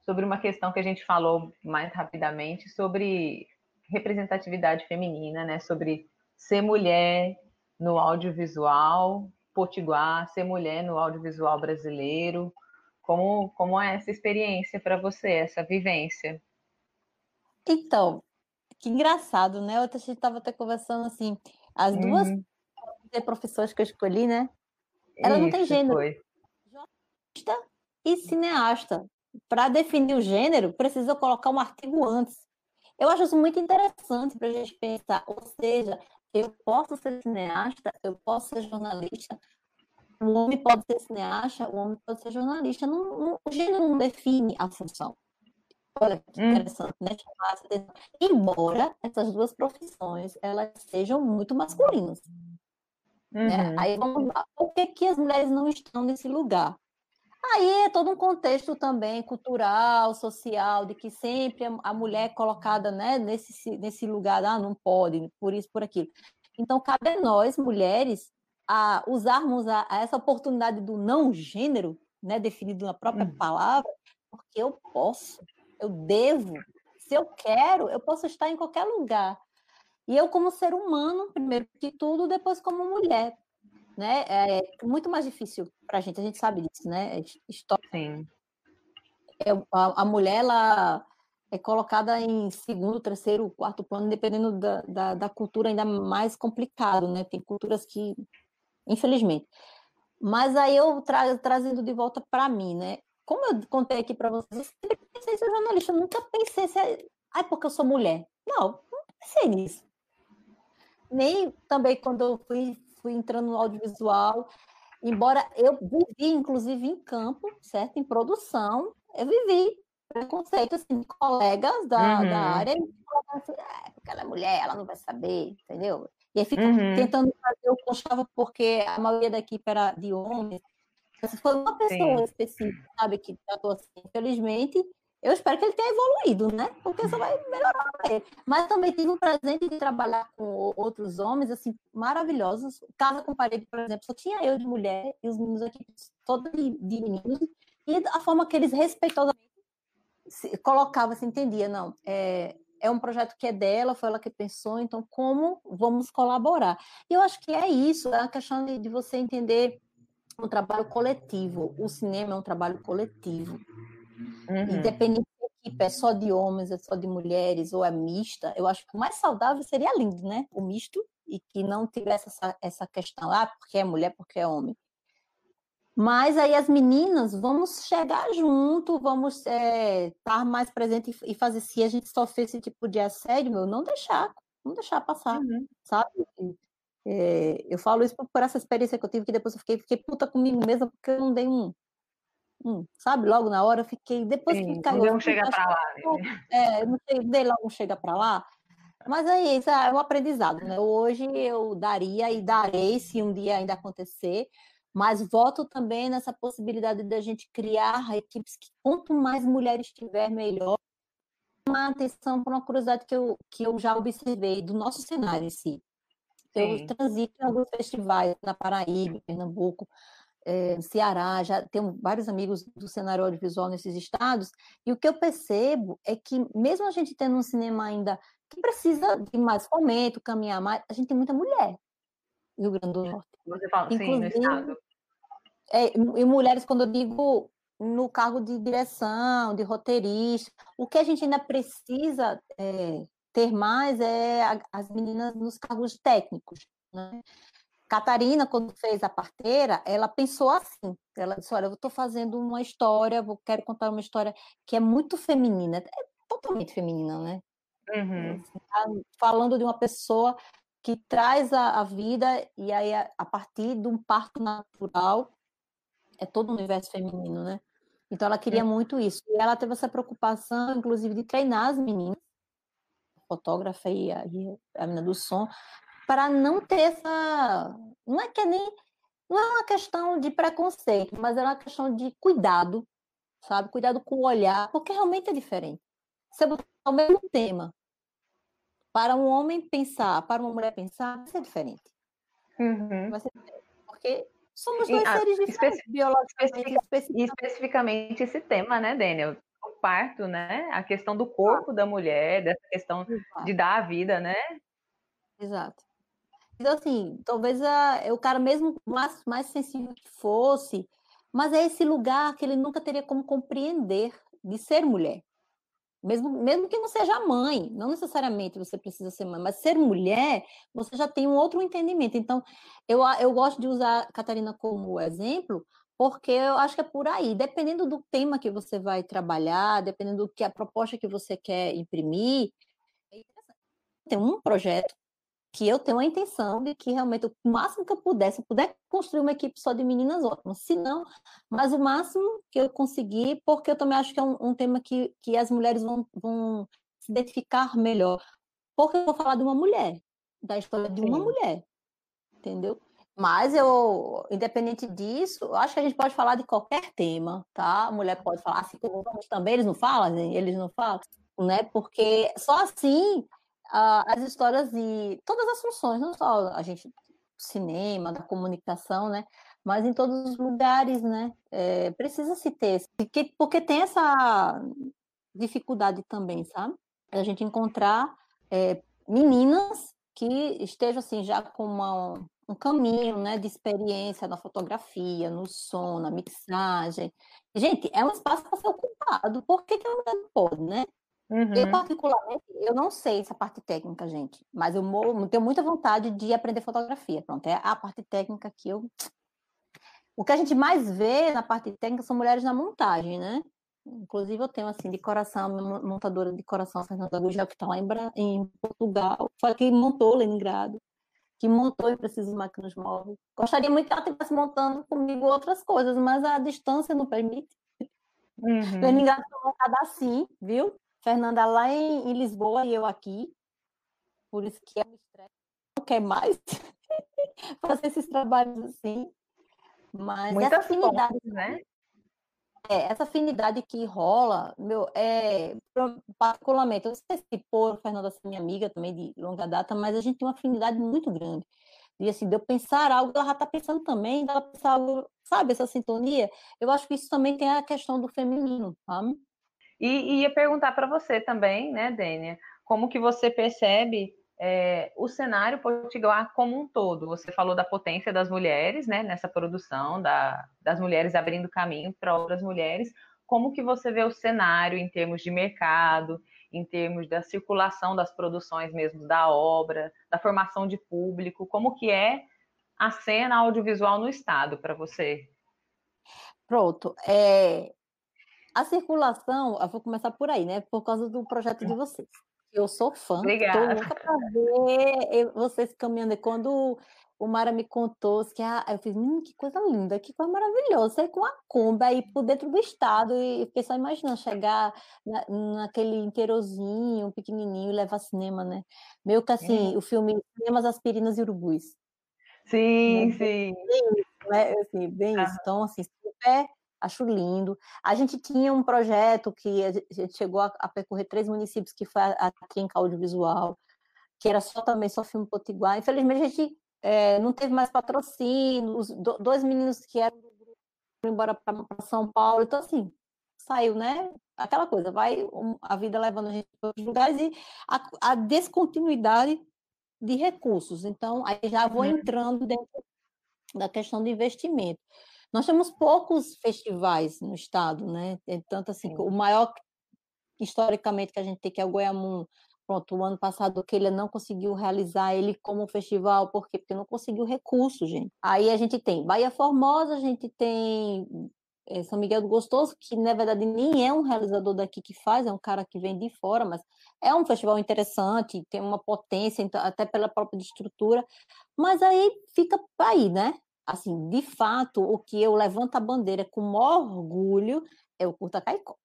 sobre uma questão que a gente falou mais rapidamente sobre representatividade feminina, né? Sobre ser mulher no audiovisual potiguar, ser mulher no audiovisual brasileiro. Como, como é essa experiência para você, essa vivência? Então, que engraçado, né? Outra a gente estava até conversando assim, as duas uhum. profissões que eu escolhi, né? Ela Isso, não tem gênero. Foi. Jornalista e cineasta. Para definir o gênero, precisa colocar um artigo antes. Eu acho isso muito interessante para a gente pensar. Ou seja, eu posso ser cineasta, eu posso ser jornalista, o homem pode ser cineasta, o homem pode ser jornalista. Não, não, o gênero não define a função. Olha que hum. interessante, né? Embora essas duas profissões elas sejam muito masculinas. Né? Uhum. Né? Aí vamos lá. Por que, que as mulheres não estão nesse lugar? Aí é todo um contexto também cultural, social, de que sempre a mulher é colocada né, nesse, nesse lugar, ah, não pode, por isso, por aquilo. Então, cabe a nós, mulheres, a usarmos a, a essa oportunidade do não gênero, né, definido na própria uhum. palavra, porque eu posso, eu devo, se eu quero, eu posso estar em qualquer lugar. E eu, como ser humano, primeiro de tudo, depois como mulher. Né? É muito mais difícil para a gente, a gente sabe disso, né? É história. Sim. É, a, a mulher, ela é colocada em segundo, terceiro, quarto plano, dependendo da, da, da, cultura, ainda mais complicado, né? Tem culturas que, infelizmente. Mas aí eu tra trazendo de volta para mim, né? Como eu contei aqui para vocês, eu sempre pensei em ser jornalista, eu nunca pensei se é... Ai, porque eu sou mulher. Não, não pensei nisso nem também quando eu fui, fui entrando no audiovisual, embora eu vivi, inclusive, em campo, certo? Em produção, eu vivi preconceito, assim, de colegas da, uhum. da área, assim, ah, porque ela é mulher, ela não vai saber, entendeu? E aí fica uhum. tentando fazer o que eu achava, porque a maioria da equipe era de homens. Se foi uma pessoa Sim. específica, sabe, que tratou assim, infelizmente, eu espero que ele tenha evoluído, né? Porque isso vai melhorar ele. Mas também tive o presente de trabalhar com outros homens, assim, maravilhosos. Casa com parede, por exemplo, só tinha eu de mulher e os meninos aqui, todos de, de meninos. E a forma que eles respeitosamente colocavam, se entendia, não, é, é um projeto que é dela, foi ela que pensou, então como vamos colaborar? E eu acho que é isso, é a questão de, de você entender um trabalho coletivo. O cinema é um trabalho coletivo. Uhum. Independente equipe é só de homens, é só de mulheres, ou é mista, eu acho que o mais saudável seria lindo, né? O misto, e que não tivesse essa, essa questão, ah, porque é mulher, porque é homem. Mas aí as meninas, vamos chegar junto, vamos é, estar mais presente e fazer, se a gente sofrer esse tipo de assédio, meu, não deixar, não deixar passar, uhum. sabe? É, eu falo isso por, por, essa experiência que eu tive, que depois eu fiquei, fiquei puta comigo mesma, porque eu não dei um, um sabe? Logo na hora eu fiquei, depois Sim, que caiu... Não chega para lá. Né? É, não sei, dei logo chega para lá, mas aí, isso é um aprendizado, né? Hoje eu daria e darei, se um dia ainda acontecer, mas voto também nessa possibilidade da gente criar equipes que quanto mais mulheres tiver, melhor. Uma atenção para uma curiosidade que eu, que eu já observei do nosso cenário em si. Eu transito em alguns festivais na Paraíba, Pernambuco, é, Ceará, já tenho vários amigos do cenário audiovisual nesses estados, e o que eu percebo é que, mesmo a gente tendo um cinema ainda que precisa de mais fomento, caminhar mais, a gente tem muita mulher no Rio Grande do Norte. Você fala, sim, no estado. É, e mulheres, quando eu digo no cargo de direção, de roteirista, o que a gente ainda precisa é, ter mais é a, as meninas nos cargos técnicos. Né? Catarina, quando fez a parteira, ela pensou assim. Ela disse: Olha, eu estou fazendo uma história, vou, quero contar uma história que é muito feminina, é totalmente feminina, né? Uhum. Assim, tá falando de uma pessoa que traz a, a vida e aí a, a, partir de um parto natural é todo o universo feminino, né? Então ela queria muito isso. E ela teve essa preocupação, inclusive, de treinar as meninas, a fotógrafa e a, e a menina do som, para não ter essa. Não é que é nem. Não é uma questão de preconceito, mas é uma questão de cuidado, sabe? Cuidado com o olhar, porque realmente é diferente. Você botar o mesmo tema para um homem pensar, para uma mulher pensar, vai ser diferente. Uhum. Vai ser diferente. Porque somos dois e, seres diferentes, especi biologicamente. Especificamente, especificamente esse tema, né, Daniel? O parto, né? A questão do corpo da mulher, dessa questão Exato. de dar a vida, né? Exato. Então, assim, talvez a, o cara, mesmo mais, mais sensível que fosse, mas é esse lugar que ele nunca teria como compreender de ser mulher. Mesmo, mesmo que não seja mãe, não necessariamente você precisa ser mãe, mas ser mulher, você já tem um outro entendimento. Então, eu, eu gosto de usar a Catarina como exemplo, porque eu acho que é por aí. Dependendo do tema que você vai trabalhar, dependendo do que a proposta que você quer imprimir, é tem um projeto que eu tenho a intenção de que realmente o máximo que eu puder, se eu puder construir uma equipe só de meninas, ótimo. Se não, mas o máximo que eu conseguir, porque eu também acho que é um, um tema que, que as mulheres vão, vão se identificar melhor. Porque eu vou falar de uma mulher, da história de uma Sim. mulher, entendeu? Mas eu, independente disso, eu acho que a gente pode falar de qualquer tema, tá? A mulher pode falar assim como também, eles não falam, eles não falam, né? Porque só assim uh, as histórias de todas as funções, não só a gente cinema, da comunicação, né? Mas em todos os lugares, né? É, precisa se ter, porque, porque tem essa dificuldade também, sabe? A gente encontrar é, meninas que estejam assim já com uma, um caminho, né, de experiência na fotografia, no som, na mixagem. Gente, é um espaço para ser ocupado. Por que, que a mulher não pode, né? Uhum. Eu, particularmente, eu não sei essa parte técnica, gente, mas eu tenho muita vontade de aprender fotografia. Pronto, é a parte técnica que eu. O que a gente mais vê na parte técnica são mulheres na montagem, né? Inclusive, eu tenho, assim, de coração, montadora de coração, Fernanda Gugel, que está lá em, em, Portugal, foi que montou Leningrado, que montou e precisa máquinas móveis. Gostaria muito que ela estivesse montando comigo outras coisas, mas a distância não permite. Uhum. Leningrado foi montada assim, viu? Fernanda lá em, em, Lisboa e eu aqui. Por isso que é um estresse. Não quer mais fazer esses trabalhos assim. Mas Muitas essa afinidade, pontes, né? É, essa afinidade que rola, meu, é, particularmente, eu não sei se por Fernanda ser minha amiga também de longa data, mas a gente tem uma afinidade muito grande. E assim, de eu pensar algo, ela já está pensando também, dela pensar algo, sabe, essa sintonia. Eu acho que isso também tem a questão do feminino, sabe? E, e ia perguntar para você também, né, Dênia, como que você percebe é, o cenário potiguar como um todo? Você falou da potência das mulheres, né, nessa produção, da, das mulheres abrindo caminho para outras mulheres. como que você vê o cenário em termos de mercado, em termos da circulação das produções mesmo da obra, da formação de público, como que é a cena audiovisual no estado para você? Pronto. É, a circulação, eu vou começar por aí, né? Por causa do projeto de vocês. Eu sou fã, estou louca para ver vocês caminhando. Quando o Mara me contou, que a, eu fiz, hum, que coisa linda, que coisa maravilhosa, sair com a Kombi aí por dentro do estado, e fiquei só imaginando chegar na, naquele inteirozinho, pequenininho, e levar cinema, né? Meio que assim, é. o filme Cinemas, Aspirinas e Urubus. Sim, né? sim. Bem né? Assim, bem ah. isso. Então, assim, super acho lindo. A gente tinha um projeto que a gente chegou a, a percorrer três municípios, que foi a, a Trinca Audiovisual, que era só também só filme potiguar. Infelizmente, a gente é, não teve mais patrocínio, os do, dois meninos que eram do grupo foram embora para São Paulo, então assim, saiu, né? Aquela coisa, vai a vida levando a gente para outros lugares e a, a descontinuidade de recursos. Então, aí já vou uhum. entrando dentro da questão do investimento. Nós temos poucos festivais no estado, né? Tanto assim, Sim. o maior historicamente que a gente tem que é o Goiamum. Pronto, o ano passado que ele não conseguiu realizar ele como festival, por quê? Porque não conseguiu recurso, gente. Aí a gente tem Bahia Formosa, a gente tem é, São Miguel do Gostoso, que na verdade nem é um realizador daqui que faz, é um cara que vem de fora, mas é um festival interessante, tem uma potência, então, até pela própria estrutura, mas aí fica aí, né? Assim, de fato, o que eu levanto a bandeira com orgulho é o Curta Caicó.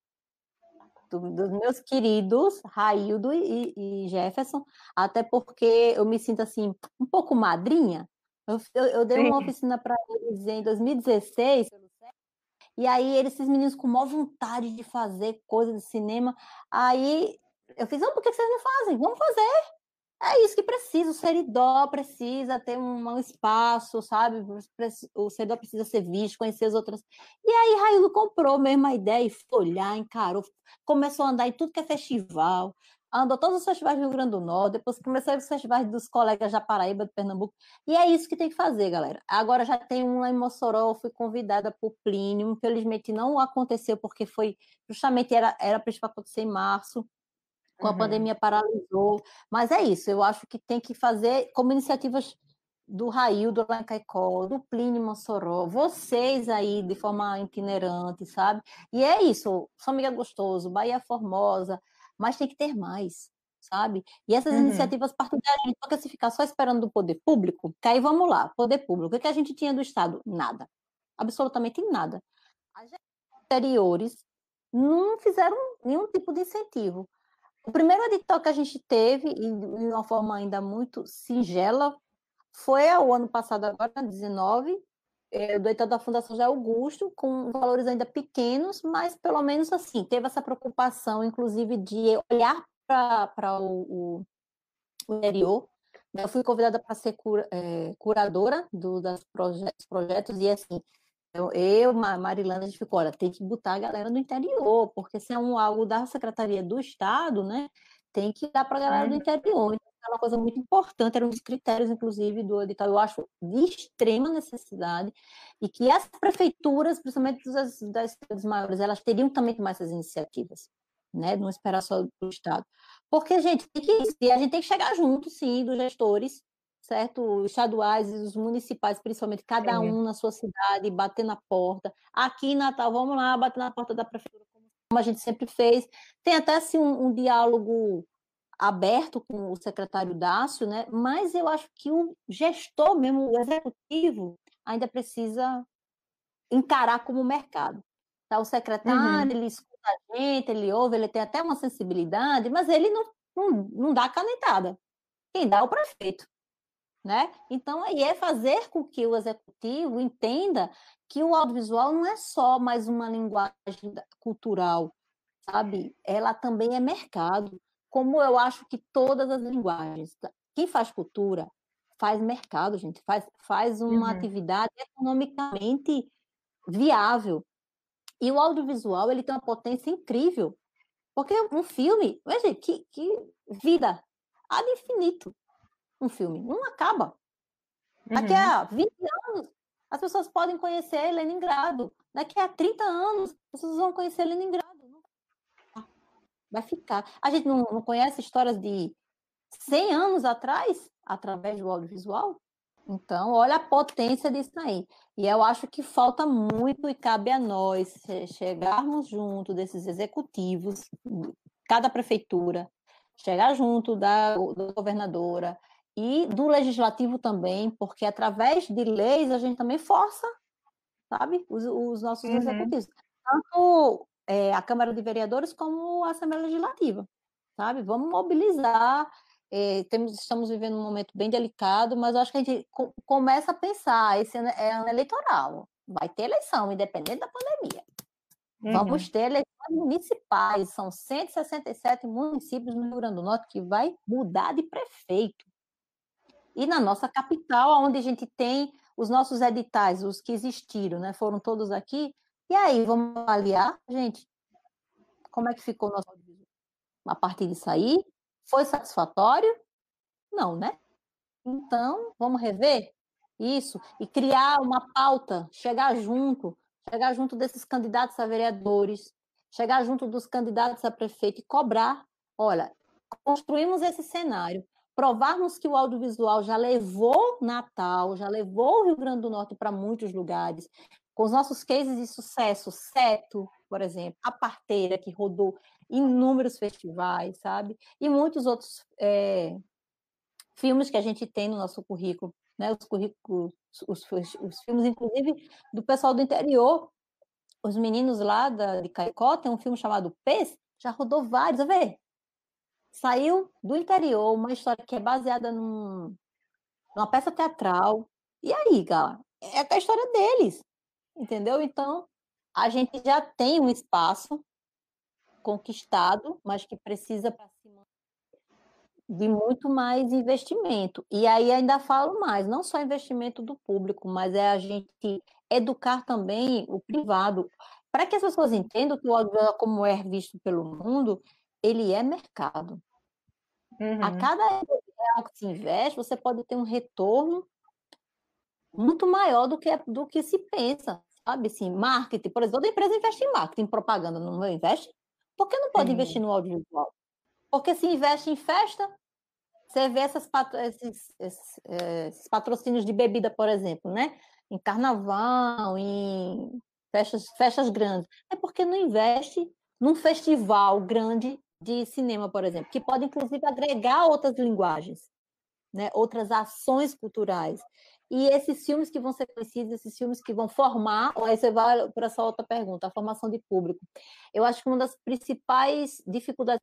Do, dos meus queridos Raildo e, e, Jefferson, até porque eu me sinto assim, um pouco madrinha. Eu, eu, eu dei Sim. uma oficina para eles em 2016, e aí eles, esses meninos com maior vontade de fazer coisa de cinema, aí eu fiz, oh, por que vocês não fazem? Vamos fazer! É isso que precisa, o seridó precisa ter um, espaço, sabe? O seridó precisa ser visto, conhecer as outras. E aí Raílo comprou mesmo a ideia e foi olhar, encarou, começou a andar em tudo que é festival, andou todos os festivais do Rio Grande do Norte, depois começou os festivais dos colegas da Paraíba, de Pernambuco, e é isso que tem que fazer, galera. Agora já tem um lá em Mossoró, fui convidada por Plínio, infelizmente não aconteceu, porque foi, justamente era, era para acontecer em março, com a uhum. pandemia paralisou. Mas é isso, eu acho que tem que fazer como iniciativas do Rail, do Lancaicó, do Plínio Mossoró, vocês aí de forma itinerante, sabe? E é isso, São Miguel Gostoso, Bahia Formosa, mas tem que ter mais, sabe? E essas uhum. iniciativas partem da gente, porque se ficar só esperando do poder público, que aí vamos lá, poder público, o que a gente tinha do Estado? Nada, absolutamente nada. As anteriores não fizeram nenhum tipo de incentivo. O primeiro edital que a gente teve, de uma forma ainda muito singela, foi o ano passado, agora, 19, é, do edital da Fundação José Augusto, com valores ainda pequenos, mas pelo menos assim, teve essa preocupação, inclusive, de olhar para o, o interior. Eu fui convidada para ser cura, é, curadora do, das projetos, projetos, e assim, eu, eu Marilana, a gente ficou, olha, tem que botar a galera do interior, porque se é um algo da Secretaria do Estado, né, tem que dar para a galera do interior. Então, é uma coisa muito importante, era um dos critérios, inclusive, do edital, eu acho de extrema necessidade, e que as prefeituras, principalmente das, das cidades maiores, elas teriam também que tomar essas iniciativas, né, não esperar só do Estado. Porque, gente, tem que, a gente tem que chegar junto, sim, dos gestores, certo? Os estaduais e os municipais, principalmente, cada um na sua cidade, bater na porta. Aqui em Natal, vamos lá, bater na porta da prefeitura, como a gente sempre fez. Tem até assim, um, um diálogo aberto com o secretário Dácio, né? Mas eu acho que o gestor mesmo, o executivo, ainda precisa encarar como mercado. Tá? O secretário, uhum. ele escuta a gente, ele ouve, ele tem até uma sensibilidade, mas ele não, não, não dá canetada. Quem dá é o prefeito né? Então, aí é fazer com que o executivo entenda que o audiovisual não é só mais uma linguagem cultural, sabe? Ela também é mercado, como eu acho que todas as linguagens. Tá? Quem faz cultura faz mercado, gente, faz, faz uma uhum. atividade economicamente viável. E o audiovisual, ele tem uma potência incrível. Porque um filme, veja, que, que vida, ad infinito um filme. Não acaba. Uhum. Daqui a 20 anos, As pessoas podem conhecer Leningrado. Daqui a 30 anos, as pessoas vão conhecer Leningrado. Vai ficar. A gente não, não conhece histórias de 100 anos atrás, através do audiovisual? Então, olha a potência disso aí. E eu acho que falta muito e cabe a nós chegarmos junto desses executivos, cada prefeitura, chegar junto da, da governadora e do legislativo também, porque através de leis a gente também força, sabe, os, os nossos uhum. executivos. Tanto é, a Câmara de Vereadores como a Assembleia Legislativa, sabe? Vamos mobilizar é, temos, estamos vivendo um momento bem delicado, mas eu acho que a gente começa a pensar, esse ano é ano eleitoral, vai ter eleição, independente da pandemia. Uhum. Vamos ter eleições municipais, são 167 municípios no Rio Grande do Norte que vai mudar de prefeito. E na nossa capital, onde a gente tem os nossos editais, os que existiram, né, foram todos aqui. E aí, vamos avaliar, gente, como é que ficou o nosso a partir disso aí, foi satisfatório? Não, né? Então, vamos rever isso e criar uma pauta, chegar junto, chegar junto desses candidatos a vereadores, chegar junto dos candidatos a prefeito e cobrar. Olha, construímos esse cenário, provarmos que o audiovisual já levou Natal, já levou o Rio Grande do Norte para muitos lugares, com os nossos cases de sucesso, Seto, por exemplo, A Parteira, que rodou inúmeros festivais, sabe? E muitos outros é, filmes que a gente tem no nosso currículo, né? Os currículos, os, os, filmes, inclusive, do pessoal do interior. Os meninos lá da, de Caicó tem um filme chamado Pes, já rodou vários, a ver? Saiu do interior, uma história que é baseada num, numa peça teatral. E aí, galera? É a história deles, entendeu? Então, a gente já tem um espaço conquistado, mas que precisa de muito mais investimento. E aí ainda falo mais, não só investimento do público, mas é a gente educar também o privado, para que as pessoas entendam que o audiovisual, como é visto pelo mundo, ele é mercado. Uhum. A cada real que se investe, você pode ter um retorno muito maior do que, do que se pensa, sabe? Assim, marketing, por exemplo, toda empresa investe em marketing, propaganda, não investe? Por que não pode Sim. investir no audiovisual? Porque se investe em festa, você vê essas, esses, esses, eh, esses, patrocínios de bebida, por exemplo, né? Em carnaval, em festas, festas grandes. É porque não investe num festival grande de cinema, por exemplo, que pode inclusive agregar outras linguagens, né? outras ações culturais. E esses filmes que vão ser conhecidos, esses filmes que vão formar, aí você vai para essa outra pergunta, a formação de público. Eu acho que uma das principais dificuldades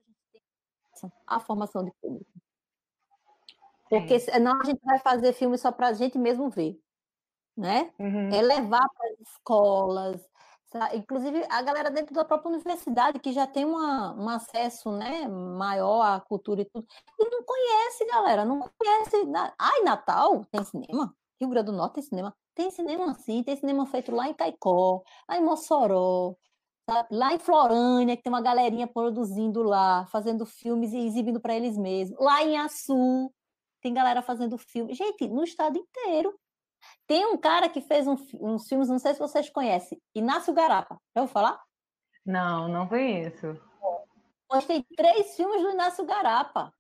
é a formação de público. Porque senão a gente vai fazer filme só para a gente mesmo ver, né? Uhum. É levar para as escolas? Inclusive a galera dentro da própria universidade, que já tem uma, um acesso né, maior à cultura e tudo, e não conhece, galera, não conhece. Ai, Natal tem cinema? Rio Grande do Norte tem cinema. Tem cinema assim, tem cinema feito lá em Caicó, lá em Mossoró, sabe? lá em Florânia, que tem uma galerinha produzindo lá, fazendo filmes e exibindo para eles mesmos. Lá em Açu, tem galera fazendo filme. Gente, no estado inteiro. Tem um cara que fez um, uns filmes, não sei se vocês conhecem, Inácio Garapa. Já ouviu falar? Não, não conheço. Tem três filmes do Inácio Garapa.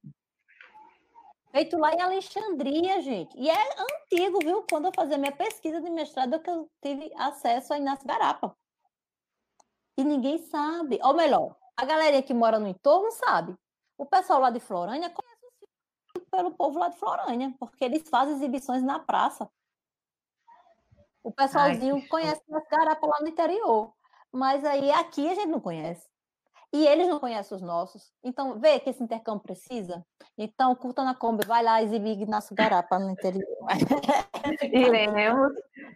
Feito lá em Alexandria, gente. E é antigo, viu? Quando eu fazia minha pesquisa de mestrado, que eu tive acesso a Inácio Garapa. E ninguém sabe. Ou melhor, a galerinha que mora no entorno sabe. O pessoal lá de Florânia conhece o pelo povo lá de Florânia, porque eles fazem exibições na praça. O pessoalzinho Ai, conhece Inácio Garapa lá no interior. Mas aí aqui a gente não conhece. E eles não conhecem os nossos. Então, vê que esse intercâmbio precisa. Então, curta na Kombi, vai lá exibir Ignacio Garapa no interior. iremos,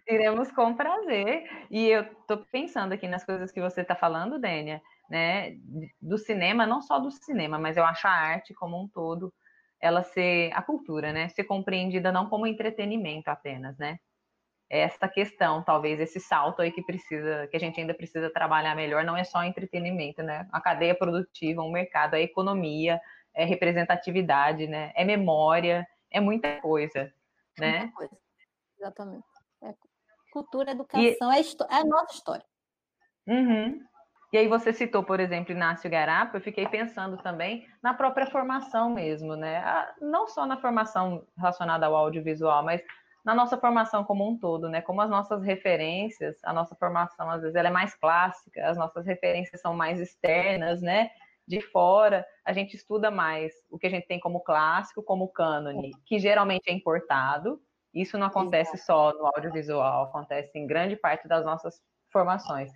iremos com prazer. E eu estou pensando aqui nas coisas que você está falando, Dênia, né? Do cinema, não só do cinema, mas eu acho a arte como um todo, ela ser a cultura, né? Ser compreendida não como entretenimento apenas, né? Esta questão, talvez esse salto aí que precisa, que a gente ainda precisa trabalhar melhor, não é só entretenimento, né? A cadeia produtiva, um mercado, a economia, é representatividade, né? É memória, é muita coisa, né? Muita coisa. Exatamente. É. Cultura, educação, e... é, é, a nossa história. Uhum. E aí você citou, por exemplo, Inácio Garapa, eu fiquei pensando também na própria formação mesmo, né? Não só na formação relacionada ao audiovisual, mas na nossa formação como um todo, né? Como as nossas referências, a nossa formação às vezes ela é mais clássica, as nossas referências são mais externas, né? De fora, a gente estuda mais o que a gente tem como clássico, como cânone, que geralmente é importado. Isso não acontece só no audiovisual, acontece em grande parte das nossas formações.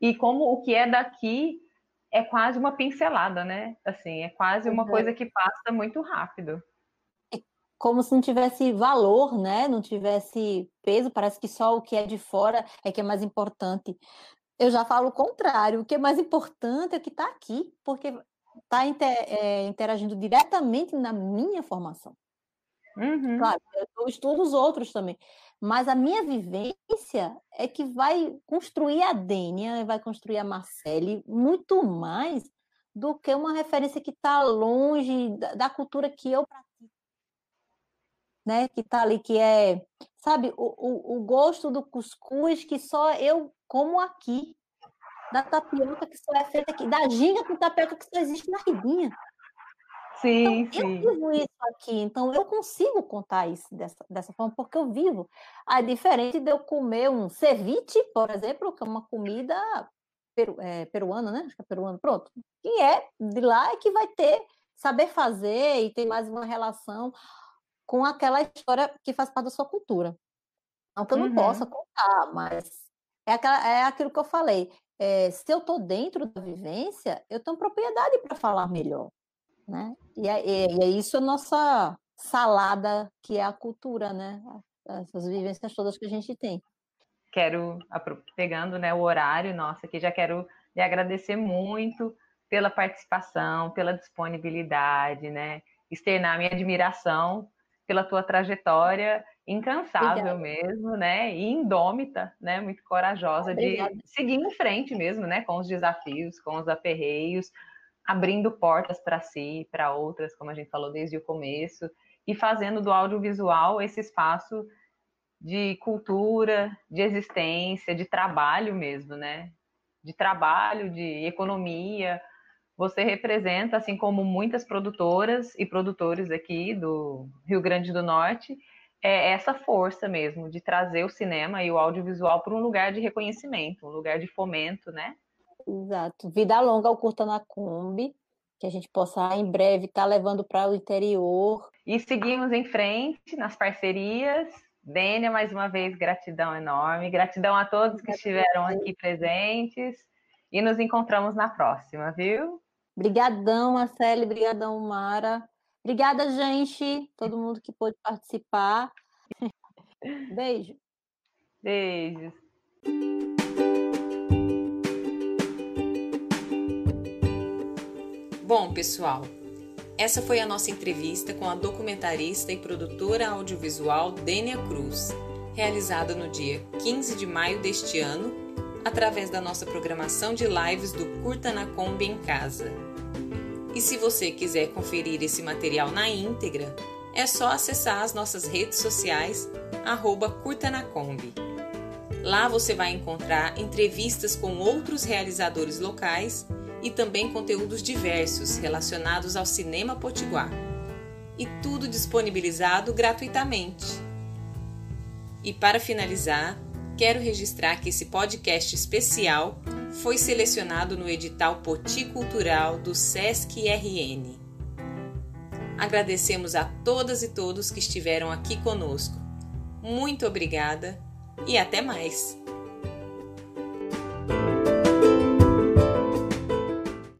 E como o que é daqui é quase uma pincelada, né? Assim, é quase uma uhum. coisa que passa muito rápido. Como se não tivesse valor, né? Não tivesse peso, parece que só o que é de fora é que é mais importante. Eu já falo o contrário, o que é mais importante é o que está aqui, porque está é, interagindo diretamente na minha formação. Uhum. Claro, eu estudo os outros também, mas a minha vivência é que vai construir a Dênia, vai construir a Marcele muito mais do que uma referência que está longe da, da, cultura que eu pratico. Né? Que está ali, que é, sabe, o, o, o gosto do cuscuz que só eu como aqui, da tapioca que só é feita aqui, da ginga com tapioca que só existe na Ribinha. Sim, então, sim. Eu vivo isso aqui, então eu consigo contar isso dessa, dessa forma, porque eu vivo. É diferente de eu comer um ceviche, por exemplo, que é uma comida peru, é, peruana, né? Acho que é peruana, pronto. Que é de lá e que vai ter saber fazer e tem mais uma relação com aquela história que faz parte da sua cultura. Não que eu não uhum. possa contar, mas é, aquela, é aquilo que eu falei. É, se eu estou dentro da vivência, eu tenho propriedade para falar melhor. Né? E, é, e é isso a nossa salada, que é a cultura, né? Essas vivências todas que a gente tem. Quero, pegando né, o horário, nossa, aqui já quero lhe agradecer muito pela participação, pela disponibilidade, né? Externar minha admiração pela tua trajetória incansável Obrigada. mesmo, né? E indômita, né? Muito corajosa Obrigada. de seguir em frente mesmo, né? Com os desafios, com os aperreios, abrindo portas para si, para outras, como a gente falou desde o começo, e fazendo do audiovisual esse espaço de cultura, de existência, de trabalho mesmo, né? De trabalho, de economia. Você representa, assim como muitas produtoras e produtores aqui do Rio Grande do Norte, é essa força mesmo de trazer o cinema e o audiovisual para um lugar de reconhecimento, um lugar de fomento, né? Exato. Vida longa ao Curta na Kombi, que a gente possa em breve estar tá levando para o interior. E seguimos em frente nas parcerias. Dênia, mais uma vez, gratidão enorme. Gratidão a todos que estiveram aqui presentes. E nos encontramos na próxima, viu? Obrigadão, Marcele. Obrigadão, Mara. Obrigada, gente. Todo mundo que pôde participar. Beijo. Beijos. Bom, pessoal, essa foi a nossa entrevista com a documentarista e produtora audiovisual Dênia Cruz, realizada no dia 15 de maio deste ano, através da nossa programação de lives do Curta na Kombi em Casa. E se você quiser conferir esse material na íntegra, é só acessar as nossas redes sociais, arroba Curta na Kombi. Lá você vai encontrar entrevistas com outros realizadores locais e também conteúdos diversos relacionados ao cinema potiguar. E tudo disponibilizado gratuitamente. E para finalizar, quero registrar que esse podcast especial foi selecionado no edital Poti Cultural do SESC RN. Agradecemos a todas e todos que estiveram aqui conosco. Muito obrigada e até mais!